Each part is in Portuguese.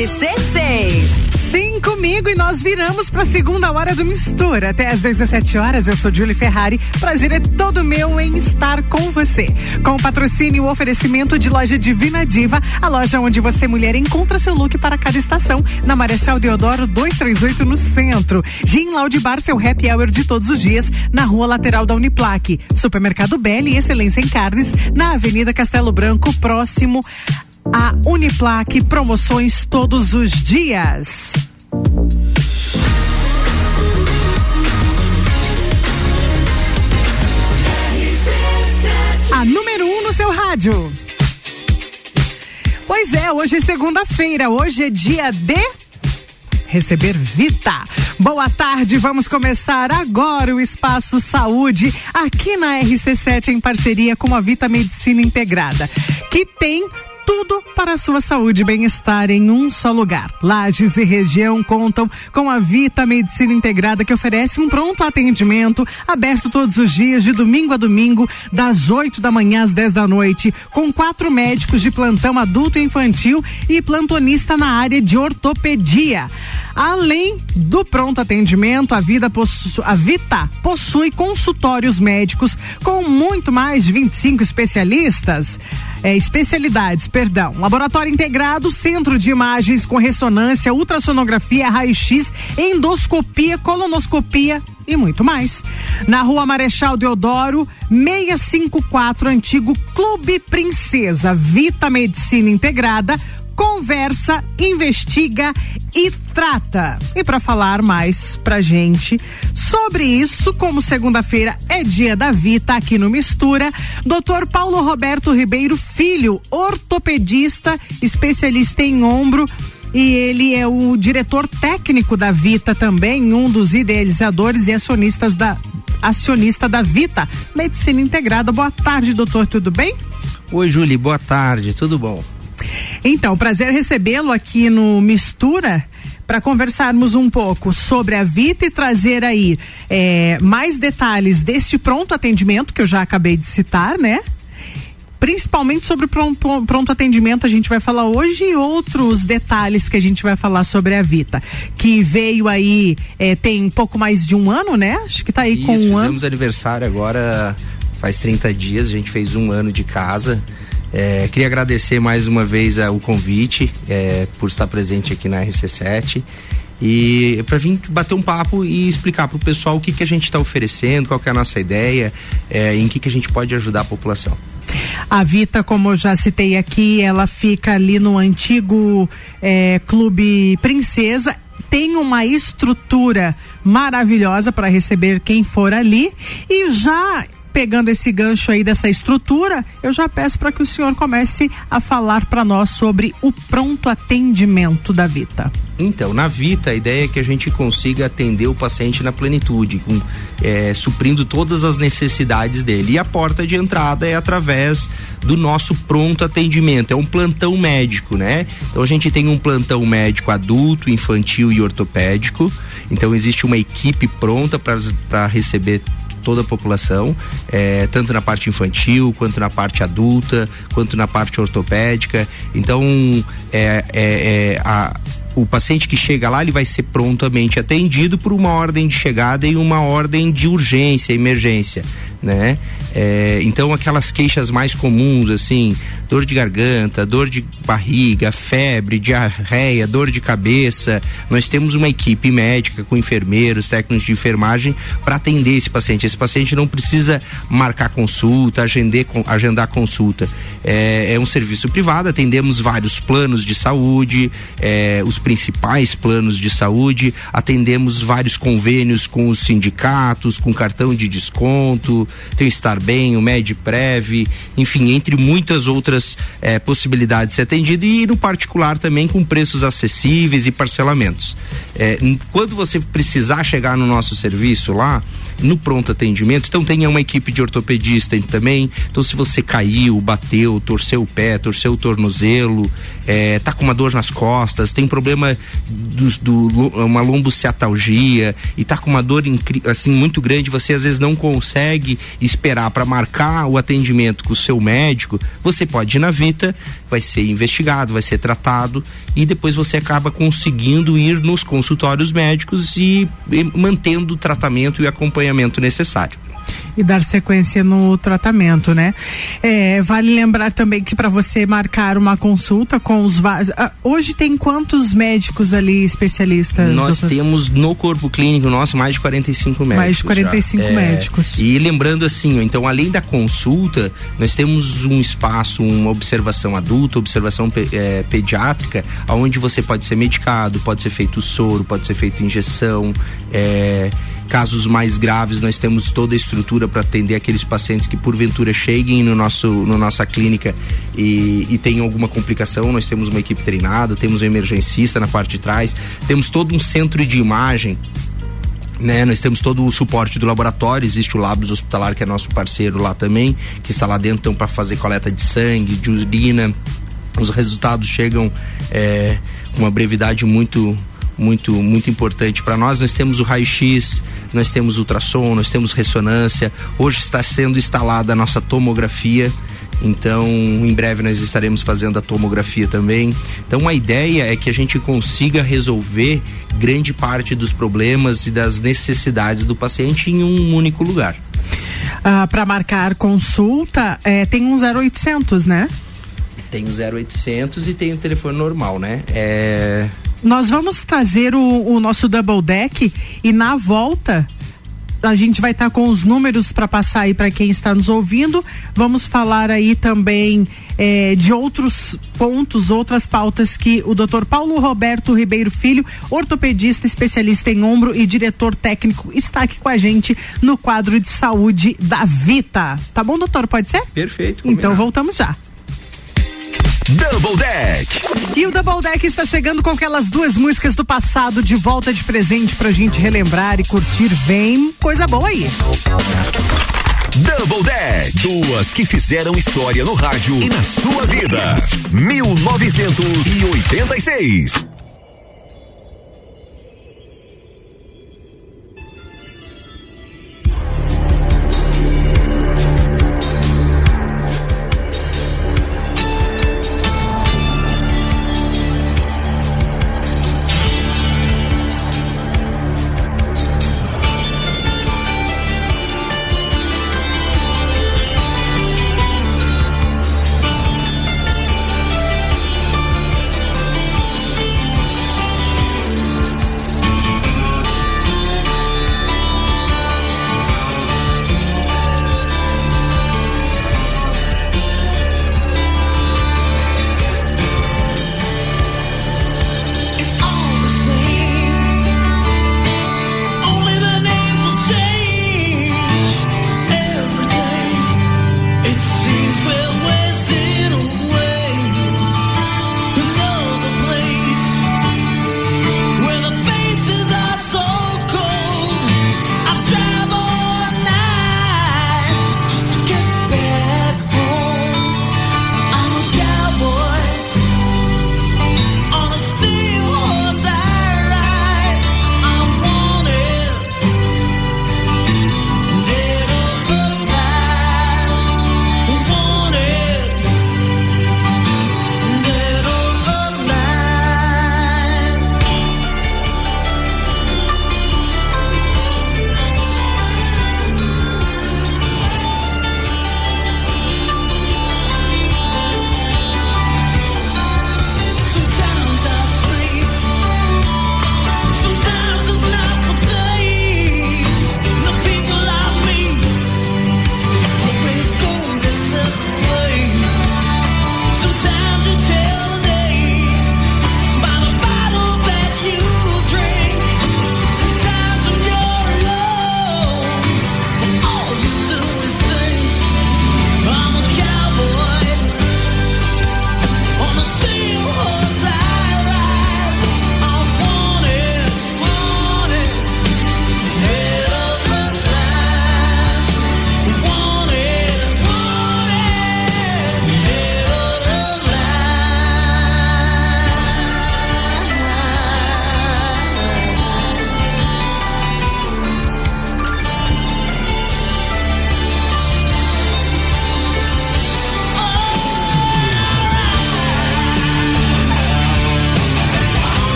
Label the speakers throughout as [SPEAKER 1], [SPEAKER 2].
[SPEAKER 1] RC6.
[SPEAKER 2] Sim, comigo e nós viramos para a segunda hora do Mistura. Até às 17 horas, eu sou Julie Ferrari. Prazer é todo meu em estar com você. Com o patrocínio e o oferecimento de loja Divina Diva, a loja onde você, mulher, encontra seu look para cada estação. Na Marechal Deodoro 238, no centro. Gin Loud Bar, seu happy hour de todos os dias, na rua lateral da Uniplaque. Supermercado Belli, excelência em carnes, na Avenida Castelo Branco, próximo a Uniplaque promoções todos os dias. A número 1 um no seu rádio. Pois é, hoje é segunda-feira, hoje é dia de receber Vita. Boa tarde, vamos começar agora o Espaço Saúde aqui na RC7 em parceria com a Vita Medicina Integrada, que tem tudo para a sua saúde e bem-estar em um só lugar. Lages e região contam com a Vita Medicina Integrada que oferece um pronto atendimento aberto todos os dias de domingo a domingo das 8 da manhã às 10 da noite, com quatro médicos de plantão adulto e infantil e plantonista na área de ortopedia. Além do pronto atendimento, a, vida possu a Vita possui consultórios médicos com muito mais de 25 especialistas, é, especialidades, perdão. Laboratório integrado, centro de imagens com ressonância, ultrassonografia, raio-x, endoscopia, colonoscopia e muito mais. Na rua Marechal Deodoro, 654, antigo Clube Princesa, Vita Medicina Integrada conversa, investiga e trata. E para falar mais pra gente sobre isso, como segunda-feira é dia da Vita aqui no Mistura, Dr. Paulo Roberto Ribeiro Filho, ortopedista, especialista em ombro, e ele é o diretor técnico da Vita também, um dos idealizadores e acionistas da acionista da Vita Medicina Integrada. Boa tarde, doutor, tudo bem?
[SPEAKER 3] Oi, Julie, boa tarde, tudo bom?
[SPEAKER 2] Então, prazer recebê-lo aqui no Mistura para conversarmos um pouco sobre a Vita e trazer aí é, mais detalhes deste pronto atendimento que eu já acabei de citar, né? Principalmente sobre o pronto, pronto atendimento a gente vai falar hoje e outros detalhes que a gente vai falar sobre a Vita, que veio aí é, tem pouco mais de um ano, né? Acho que está aí
[SPEAKER 3] Isso,
[SPEAKER 2] com um
[SPEAKER 3] fizemos
[SPEAKER 2] ano.
[SPEAKER 3] Fizemos aniversário agora faz 30 dias, a gente fez um ano de casa. É, queria agradecer mais uma vez o convite é, por estar presente aqui na RC7 e para vir bater um papo e explicar para o pessoal o que, que a gente está oferecendo, qual é a nossa ideia, é, em que, que a gente pode ajudar a população.
[SPEAKER 2] A Vita, como eu já citei aqui, ela fica ali no antigo é, Clube Princesa. Tem uma estrutura maravilhosa para receber quem for ali e já pegando esse gancho aí dessa estrutura, eu já peço para que o senhor comece a falar para nós sobre o pronto atendimento da Vita.
[SPEAKER 3] Então, na Vita, a ideia é que a gente consiga atender o paciente na plenitude, com, é, suprindo todas as necessidades dele. E a porta de entrada é através do nosso pronto atendimento. É um plantão médico, né? Então, a gente tem um plantão médico adulto, infantil e ortopédico. Então, existe uma equipe pronta para receber toda a população, é, tanto na parte infantil, quanto na parte adulta, quanto na parte ortopédica. Então, é, é, é a, o paciente que chega lá ele vai ser prontamente atendido por uma ordem de chegada e uma ordem de urgência, emergência, né? É, então aquelas queixas mais comuns assim, dor de garganta, dor de barriga, febre, diarreia, dor de cabeça. Nós temos uma equipe médica com enfermeiros, técnicos de enfermagem para atender esse paciente. Esse paciente não precisa marcar consulta, agendar, agendar consulta. É, é um serviço privado, atendemos vários planos de saúde, é, os principais planos de saúde, atendemos vários convênios com os sindicatos, com cartão de desconto, tem Estar Bem, o Medprev, enfim, entre muitas outras outras eh, possibilidades de ser atendido e no particular também com preços acessíveis e parcelamentos. Eh, quando você precisar chegar no nosso serviço lá, no pronto atendimento. Então tem uma equipe de ortopedista também. Então se você caiu, bateu, torceu o pé, torceu o tornozelo, é, tá com uma dor nas costas, tem problema do, do uma lombocetalgia e tá com uma dor assim muito grande, você às vezes não consegue esperar para marcar o atendimento com o seu médico, você pode ir na Vita, vai ser investigado, vai ser tratado e depois você acaba conseguindo ir nos consultórios médicos e, e mantendo o tratamento e acompanhamento necessário
[SPEAKER 2] e dar sequência no tratamento, né? É, vale lembrar também que para você marcar uma consulta com os ah, hoje tem quantos médicos ali especialistas?
[SPEAKER 3] Nós doutor? temos no corpo clínico nosso mais de 45 médicos.
[SPEAKER 2] Mais de 45 já. médicos.
[SPEAKER 3] É, e lembrando assim, então além da consulta, nós temos um espaço, uma observação adulta, observação é, pediátrica, aonde você pode ser medicado, pode ser feito soro, pode ser feito injeção, é, Casos mais graves, nós temos toda a estrutura para atender aqueles pacientes que porventura cheguem no nosso, no nossa clínica e, e tenham alguma complicação. Nós temos uma equipe treinada, temos um emergencista na parte de trás, temos todo um centro de imagem né, nós temos todo o suporte do laboratório, existe o Labs Hospitalar, que é nosso parceiro lá também, que está lá dentro então, para fazer coleta de sangue, de urina. Os resultados chegam é, com uma brevidade muito muito muito importante para nós. Nós temos o raio-x, nós temos ultrassom, nós temos ressonância. Hoje está sendo instalada a nossa tomografia. Então, em breve nós estaremos fazendo a tomografia também. Então, a ideia é que a gente consiga resolver grande parte dos problemas e das necessidades do paciente em um único lugar.
[SPEAKER 2] Ah, para marcar consulta, é, tem um 0800, né?
[SPEAKER 3] Tem o 0800 e tem o telefone normal, né? É
[SPEAKER 2] nós vamos trazer o, o nosso double deck e na volta a gente vai estar tá com os números para passar aí para quem está nos ouvindo. Vamos falar aí também eh, de outros pontos, outras pautas que o Dr. Paulo Roberto Ribeiro Filho, ortopedista, especialista em ombro e diretor técnico, está aqui com a gente no quadro de saúde da Vita. Tá bom, doutor? Pode ser?
[SPEAKER 3] Perfeito.
[SPEAKER 2] Combinado. Então voltamos já.
[SPEAKER 4] Double Deck.
[SPEAKER 2] E o Double Deck está chegando com aquelas duas músicas do passado de volta de presente pra gente relembrar e curtir. Vem coisa boa aí.
[SPEAKER 4] Double Deck. Duas que fizeram história no rádio e na sua vida. 1986.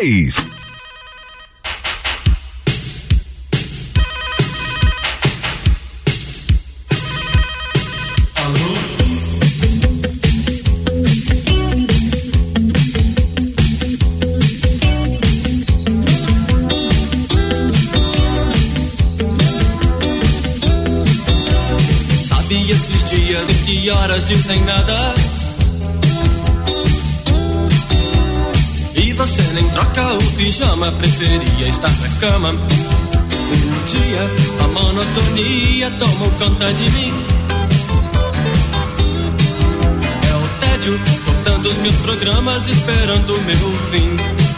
[SPEAKER 1] 1986.
[SPEAKER 5] que horas dizem nada. Você nem troca o pijama, preferia estar na cama. Um dia a monotonia tomou conta de mim. É o tédio, cortando os meus programas, esperando o meu fim.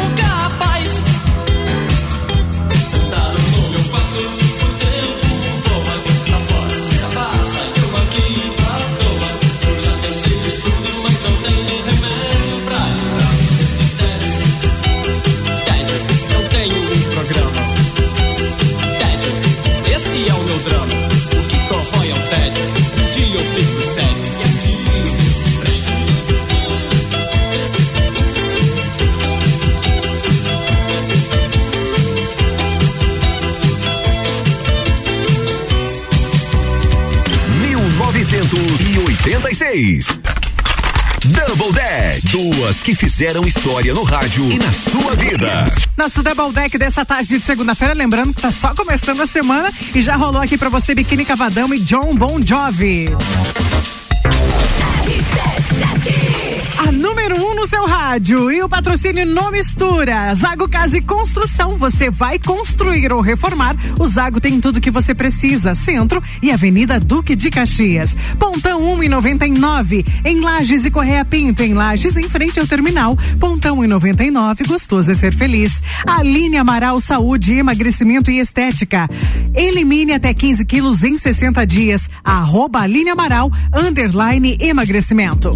[SPEAKER 1] Double Deck. Duas que fizeram história no rádio e na sua vida.
[SPEAKER 2] Nosso Double Deck dessa tarde de segunda-feira, lembrando que tá só começando a semana e já rolou aqui para você Biquíni Cavadão e John Bon Jovi. Rádio e o patrocínio não mistura. Zago Casa e Construção, você vai construir ou reformar. O Zago tem tudo que você precisa. Centro e Avenida Duque de Caxias. Pontão 1 e 99 em Lages e Correia Pinto em Lages em frente ao terminal. Pontão e 99 gostoso é ser feliz. Aline Amaral Saúde, emagrecimento e estética. Elimine até 15 quilos em 60 dias. Arroba Aline Amaral underline emagrecimento.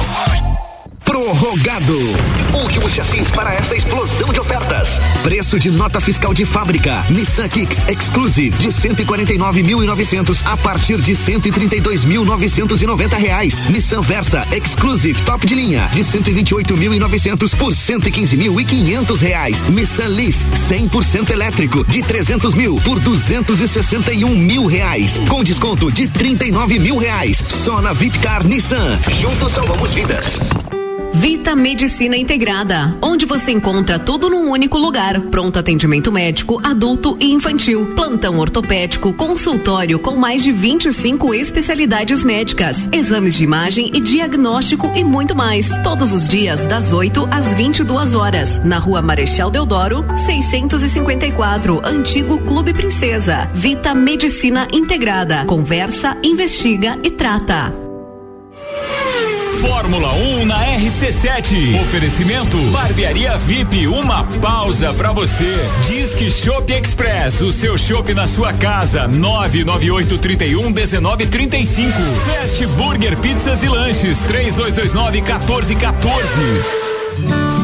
[SPEAKER 6] Prorrogado. Últimos chassis para esta explosão de ofertas. Preço de nota fiscal de fábrica. Nissan Kicks Exclusive de 149.900 a partir de 132.990 reais. Nissan Versa Exclusive top de linha de 128.900 por 115.500 reais. Nissan Leaf 100% elétrico de 300 mil por 261 mil reais. Com desconto de 39 mil reais. Só na Vipcar Nissan. Juntos salvamos vidas.
[SPEAKER 4] Vita Medicina Integrada, onde você encontra tudo num único lugar. Pronto atendimento médico, adulto e infantil, plantão ortopédico, consultório com mais de 25 especialidades médicas, exames de imagem e diagnóstico e muito mais. Todos os dias das 8 às 22 horas, na Rua Marechal Deodoro, 654, Antigo Clube Princesa. Vita Medicina Integrada. Conversa, investiga e trata.
[SPEAKER 1] Fórmula 1 um na RC7. Oferecimento Barbearia VIP, uma pausa para você. Disque Shop Express, o seu shopping na sua casa. 998 31 19 35. Fast Burger Pizzas e Lanches 3229 1414.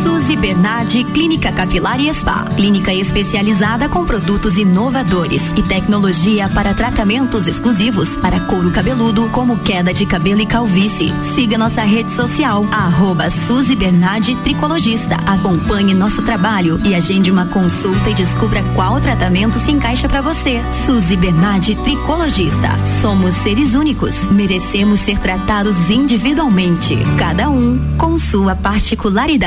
[SPEAKER 7] Suzy Bernardi Clínica Capilar e Spa. Clínica especializada com produtos inovadores e tecnologia para tratamentos exclusivos para couro cabeludo, como queda de cabelo e calvície. Siga nossa rede social, arroba Suzy Bernardi Tricologista. Acompanhe nosso trabalho e agende uma consulta e descubra qual tratamento se encaixa para você. Suzy Bernardi Tricologista. Somos seres únicos. Merecemos ser tratados individualmente. Cada um com sua particularidade.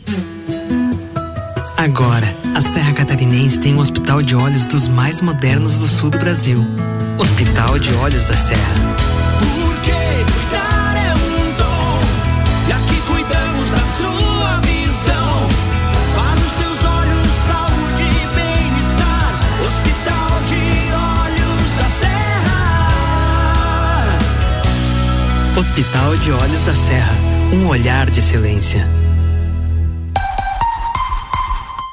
[SPEAKER 8] Agora, a Serra Catarinense tem um hospital de olhos dos mais modernos do sul do Brasil. Hospital de Olhos da Serra.
[SPEAKER 9] Porque cuidar é um dom. E aqui cuidamos da sua visão. Para os seus olhos, saúde e bem-estar. Hospital de Olhos da Serra.
[SPEAKER 8] Hospital de Olhos da Serra. Um olhar de excelência.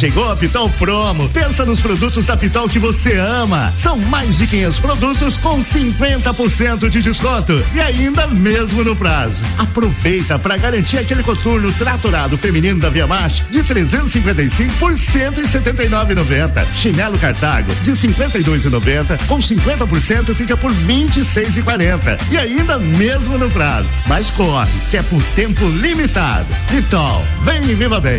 [SPEAKER 10] Chegou a Pitol Promo. Pensa nos produtos da Pitol que você ama. São mais de 500 produtos com 50% de desconto e ainda mesmo no prazo. Aproveita para garantir aquele coturno tratorado feminino da Via Marte de 355 por 179,90. Chinelo Cartago de 52,90 com 50% fica por 26,40 e ainda mesmo no prazo. Mas corre, que é por tempo limitado. Pitol, vem e viva bem.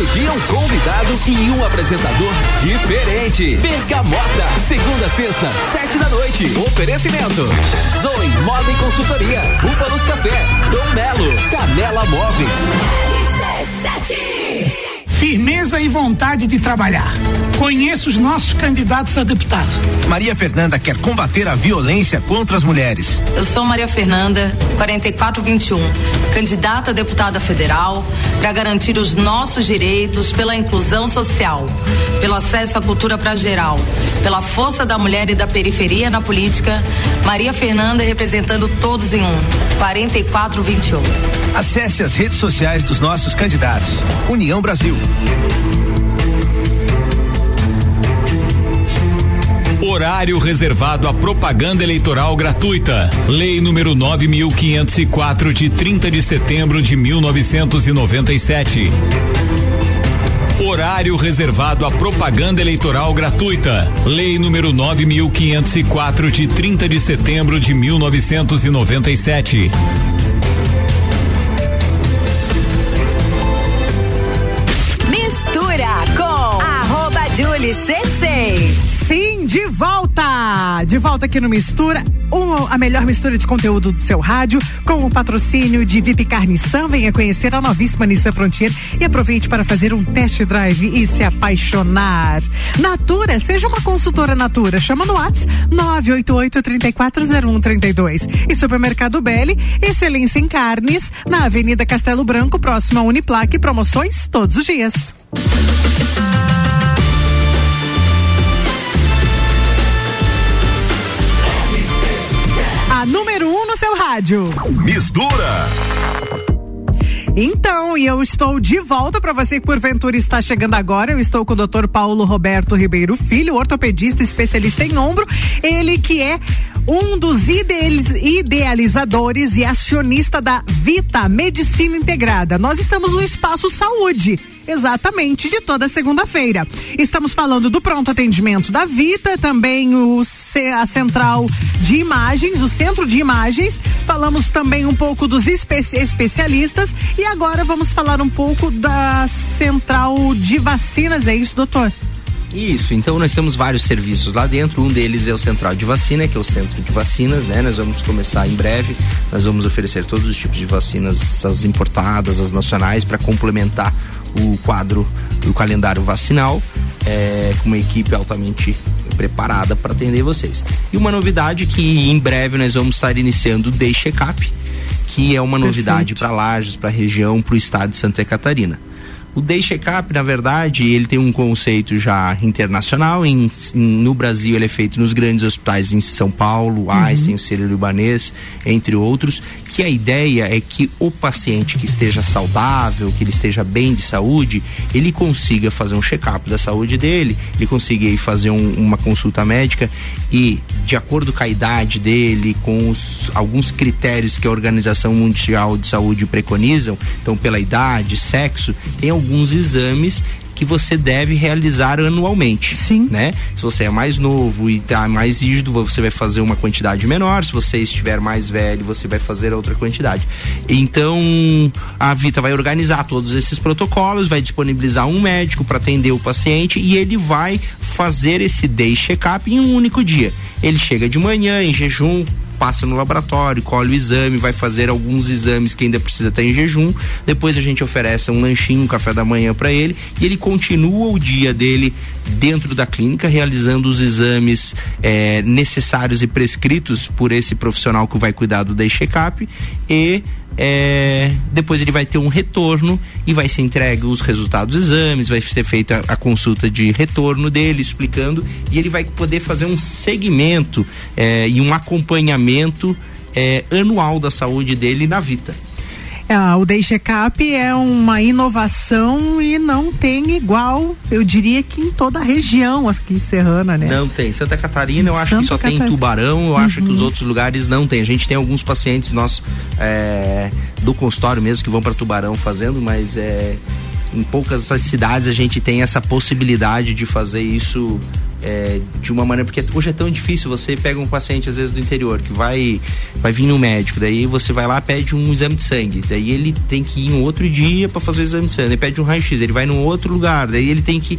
[SPEAKER 11] Todo dia um convidado e um apresentador diferente. Bergamota, segunda, sexta, sete da noite. Oferecimento: Zoe Moda e Consultoria, Búfalos Café, Dom Melo, Canela Móveis.
[SPEAKER 10] Firmeza
[SPEAKER 12] e vontade de trabalhar. Conheço os nossos candidatos a deputado.
[SPEAKER 13] Maria Fernanda quer combater a violência contra as mulheres.
[SPEAKER 14] Eu sou Maria Fernanda, 4421, candidata a deputada federal para garantir os nossos direitos pela inclusão social, pelo acesso à cultura para geral, pela força da mulher e da periferia na política. Maria Fernanda representando todos em um. 4421.
[SPEAKER 13] Acesse as redes sociais dos nossos candidatos. União Brasil.
[SPEAKER 1] Horário reservado à propaganda eleitoral gratuita. Lei número 9504 de 30 de setembro de 1997. Horário reservado à propaganda eleitoral gratuita. Lei número 9504 de 30 de setembro de 1997.
[SPEAKER 15] Mistura com arroba Julie C6.
[SPEAKER 2] Sim, de volta! De volta aqui no Mistura, a melhor mistura de conteúdo do seu rádio, com o patrocínio de VIP Nissan. Venha conhecer a novíssima Nissan Frontier e aproveite para fazer um test drive e se apaixonar. Natura, seja uma consultora Natura. Chama no WhatsApp 988-340132. E Supermercado Belli, excelência em carnes, na Avenida Castelo Branco, próximo à Uniplaque, promoções todos os dias. No seu rádio.
[SPEAKER 13] Mistura.
[SPEAKER 2] Então, e eu estou de volta para você que porventura está chegando agora. Eu estou com o Dr. Paulo Roberto Ribeiro Filho, ortopedista especialista em ombro. Ele que é um dos idealiz- idealizadores e acionista da Vita Medicina Integrada. Nós estamos no Espaço Saúde. Exatamente, de toda segunda-feira. Estamos falando do pronto atendimento da Vita, também o, a central de imagens, o centro de imagens. Falamos também um pouco dos espe- especialistas e agora vamos falar um pouco da central de vacinas. É isso, doutor?
[SPEAKER 3] Isso, então nós temos vários serviços lá dentro. Um deles é o Central de Vacina, que é o centro de vacinas, né? Nós vamos começar em breve. Nós vamos oferecer todos os tipos de vacinas, as importadas, as nacionais, para complementar o quadro do calendário vacinal, é, com uma equipe altamente preparada para atender vocês. E uma novidade que em breve nós vamos estar iniciando o Day Checkup, que é uma novidade para Lages, para a região, para o estado de Santa Catarina. O Day Checkup, na verdade, ele tem um conceito já internacional. Em, em- no Brasil, ele é feito nos grandes hospitais em São Paulo, Einstein, Sírio-Libanês, entre outros. Que a ideia é que o paciente que esteja saudável, que ele esteja bem de saúde, ele consiga fazer um check-up da saúde dele, ele consiga ir fazer um- uma consulta médica e, de acordo com a idade dele, com os, alguns critérios que a Organização Mundial de Saúde preconizam, então pela idade, sexo, tem alguns exames que você deve realizar anualmente. Sim. Né? Se você é mais novo e tá mais rígido, você vai fazer uma quantidade menor. Se você estiver mais velho, você vai fazer outra quantidade. Então, a Vita vai organizar todos esses protocolos, vai disponibilizar um médico para atender o paciente e ele vai fazer esse day check-up em um único dia. Ele chega de manhã em jejum, passa no laboratório, colhe o exame, vai fazer alguns exames que ainda precisa estar em jejum. Depois a gente oferece um lanchinho, um café da manhã para ele e ele continua o dia dele dentro da clínica, realizando os exames eh, necessários e prescritos por esse profissional que vai cuidar do day check-up e é, depois ele vai ter um retorno e vai ser entregue os resultados dos exames, vai ser feita a, consulta de retorno dele, explicando, e ele vai poder fazer um segmento é, e um acompanhamento é, anual da saúde dele na Vita.
[SPEAKER 2] É, o Day Checkup é uma inovação e não tem igual, eu diria que em toda a região aqui serrana, né?
[SPEAKER 3] Não tem. Santa Catarina, eu acho
[SPEAKER 2] Santa
[SPEAKER 3] que só tem em
[SPEAKER 2] Catarina.
[SPEAKER 3] Tubarão, eu acho que os
[SPEAKER 2] Uhum.
[SPEAKER 3] outros lugares não tem. A gente tem alguns pacientes nossos é, do consultório mesmo que vão para Tubarão fazendo, mas é, em poucas cidades a gente tem essa possibilidade de fazer isso é, de uma maneira porque hoje é tão difícil você pega um paciente às vezes do interior que vai vai vir no médico daí você vai lá pede um exame de sangue daí ele tem que ir um outro dia para fazer o exame de sangue ele pede um raio x ele vai num outro lugar daí ele tem que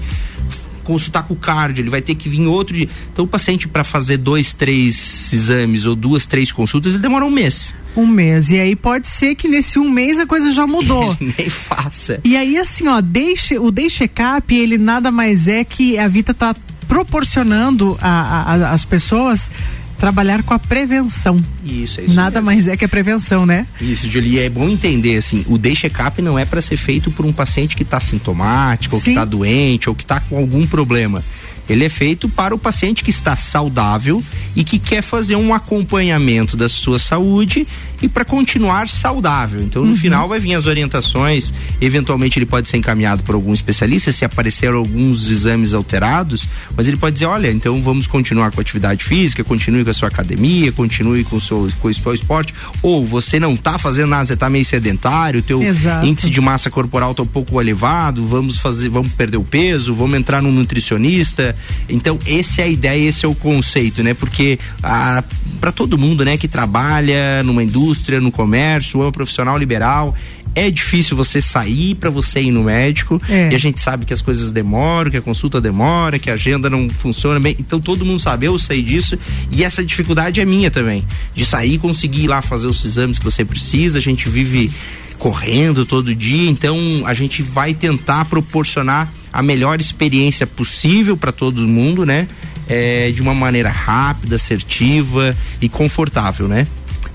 [SPEAKER 3] consultar com o cardio, ele vai ter que vir outro dia. Então o paciente para fazer dois, três exames ou duas, três consultas, ele demora um mês.
[SPEAKER 2] Um mês. E aí pode ser que nesse um mês a coisa já mudou.
[SPEAKER 3] Nem faça.
[SPEAKER 2] E aí, assim, ó, deixe, o Day Checkup, ele nada mais é que a Vita tá proporcionando as pessoas trabalhar com a prevenção.
[SPEAKER 3] Isso, é isso
[SPEAKER 2] Nada
[SPEAKER 3] mesmo.
[SPEAKER 2] mais é que a prevenção, né?
[SPEAKER 3] Isso, Julie, é bom entender assim, o day check-up não é para ser feito por um paciente que está sintomático, ou que
[SPEAKER 2] Sim.
[SPEAKER 3] está doente, ou que está com algum problema. Ele é feito para o paciente que está saudável e que quer fazer um acompanhamento da sua saúde e para continuar saudável. Então, no final, vai vir as orientações. Eventualmente, ele pode ser encaminhado por algum especialista se aparecer alguns exames alterados, mas ele pode dizer: olha, então vamos continuar com a atividade física, continue com a sua academia, continue com o seu, com o seu esporte. Ou você não está fazendo nada, você está meio sedentário, o teu
[SPEAKER 2] Exato.
[SPEAKER 3] índice de massa corporal está um pouco elevado, vamos fazer, vamos perder o peso, vamos entrar num nutricionista. Então, essa é a ideia, esse é o conceito, né? Porque para todo mundo, né, que trabalha numa indústria, no comércio, ou é um profissional liberal, é difícil você sair para você ir no médico
[SPEAKER 2] É.
[SPEAKER 3] e a gente sabe que as coisas demoram, que a consulta demora, que a agenda não funciona bem. Então todo mundo sabe, eu sei disso e essa dificuldade é minha também, de sair e conseguir ir lá fazer os exames que você precisa. A gente vive correndo todo dia, então a gente vai tentar proporcionar a melhor experiência possível para todo mundo, né? É, de uma maneira rápida, assertiva e confortável, né?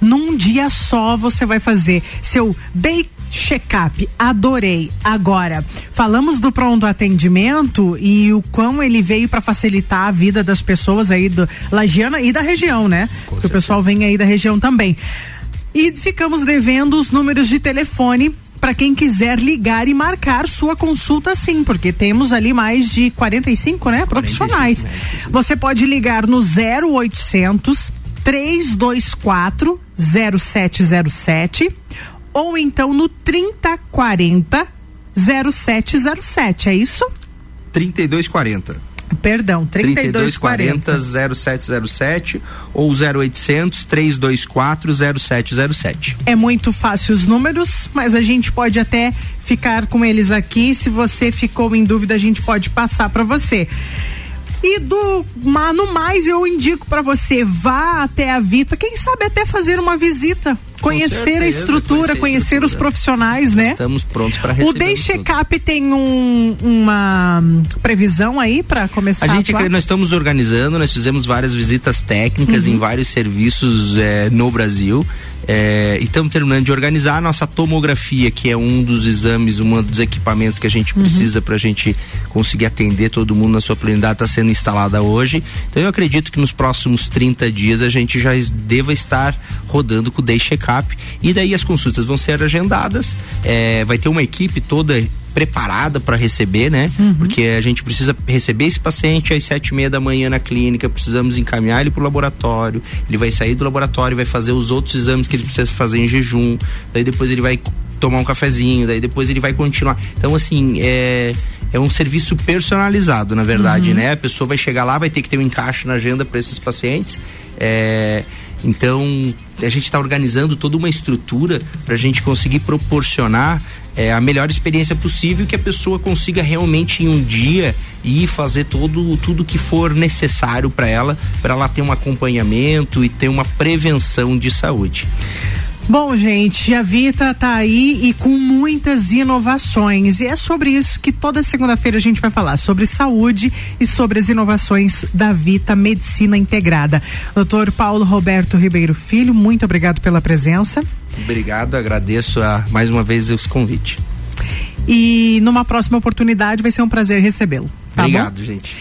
[SPEAKER 2] Num dia só você vai fazer seu day check-up. Adorei. Agora, falamos do pronto atendimento e o quão ele veio para facilitar a vida das pessoas aí do Lagiana e da região, né? Que o pessoal vem aí da região também. E ficamos devendo os números de telefone para quem quiser ligar e marcar sua consulta sim, porque temos ali mais de 45, né, profissionais. Você pode ligar no 0800 324 0707 ou então no 3040 0707, é isso?
[SPEAKER 3] 3240.
[SPEAKER 2] Perdão, 3240.
[SPEAKER 3] 3240 0707 ou 0800 324 0707.
[SPEAKER 2] É muito fácil os números, mas a gente pode até ficar com eles aqui. Se você ficou em dúvida, a gente pode passar para você. E do mais eu indico para você vá até a Vita, quem sabe até fazer uma visita, conhecer a
[SPEAKER 3] certeza,
[SPEAKER 2] estrutura,
[SPEAKER 3] conhecer a
[SPEAKER 2] conhecer os
[SPEAKER 3] estrutura.
[SPEAKER 2] profissionais, né?
[SPEAKER 3] Estamos prontos para receber.
[SPEAKER 2] O Day Checkup tem um- uma previsão aí para começar
[SPEAKER 3] A gente,
[SPEAKER 2] atuar?
[SPEAKER 3] nós estamos organizando, nós fizemos várias visitas técnicas
[SPEAKER 2] Uhum.
[SPEAKER 3] em vários serviços eh, no Brasil. E estamos terminando de organizar a nossa tomografia, que é um dos exames, um dos equipamentos que a gente
[SPEAKER 2] Uhum.
[SPEAKER 3] precisa para a gente conseguir atender todo mundo na sua plenidade, está sendo instalada hoje. Então eu acredito que nos próximos 30 dias a gente já deva estar rodando com o Day Checkup. E daí as consultas vão ser agendadas, eh, vai ter uma equipe toda preparada para receber, né? Porque a gente precisa receber esse paciente às sete e meia da manhã na clínica, precisamos encaminhar ele para o laboratório, ele vai sair do laboratório e vai fazer os outros exames que ele precisa fazer em jejum, daí depois ele vai tomar um cafezinho, daí depois ele vai continuar. Então, assim, é. É um serviço personalizado, na verdade,
[SPEAKER 2] Uhum.
[SPEAKER 3] né? A pessoa vai chegar lá, vai ter que ter um encaixe na agenda para esses pacientes. É, então, a gente está organizando toda uma estrutura para a gente conseguir proporcionar é, a melhor experiência possível que a pessoa consiga realmente em um dia ir fazer todo tudo que for necessário para ela, para ela ter um acompanhamento e ter uma prevenção de saúde.
[SPEAKER 2] Bom, gente, a Vita tá aí e com muitas inovações. E é sobre isso que toda segunda-feira a gente vai falar, sobre saúde e sobre as inovações da Vita Medicina Integrada. Doutor Paulo Roberto Ribeiro Filho, muito obrigado pela presença.
[SPEAKER 3] Obrigado, agradeço a, mais uma vez esse convite.
[SPEAKER 2] E numa próxima oportunidade vai ser um prazer recebê-lo. Tá
[SPEAKER 3] Obrigado,
[SPEAKER 2] bom?
[SPEAKER 3] gente.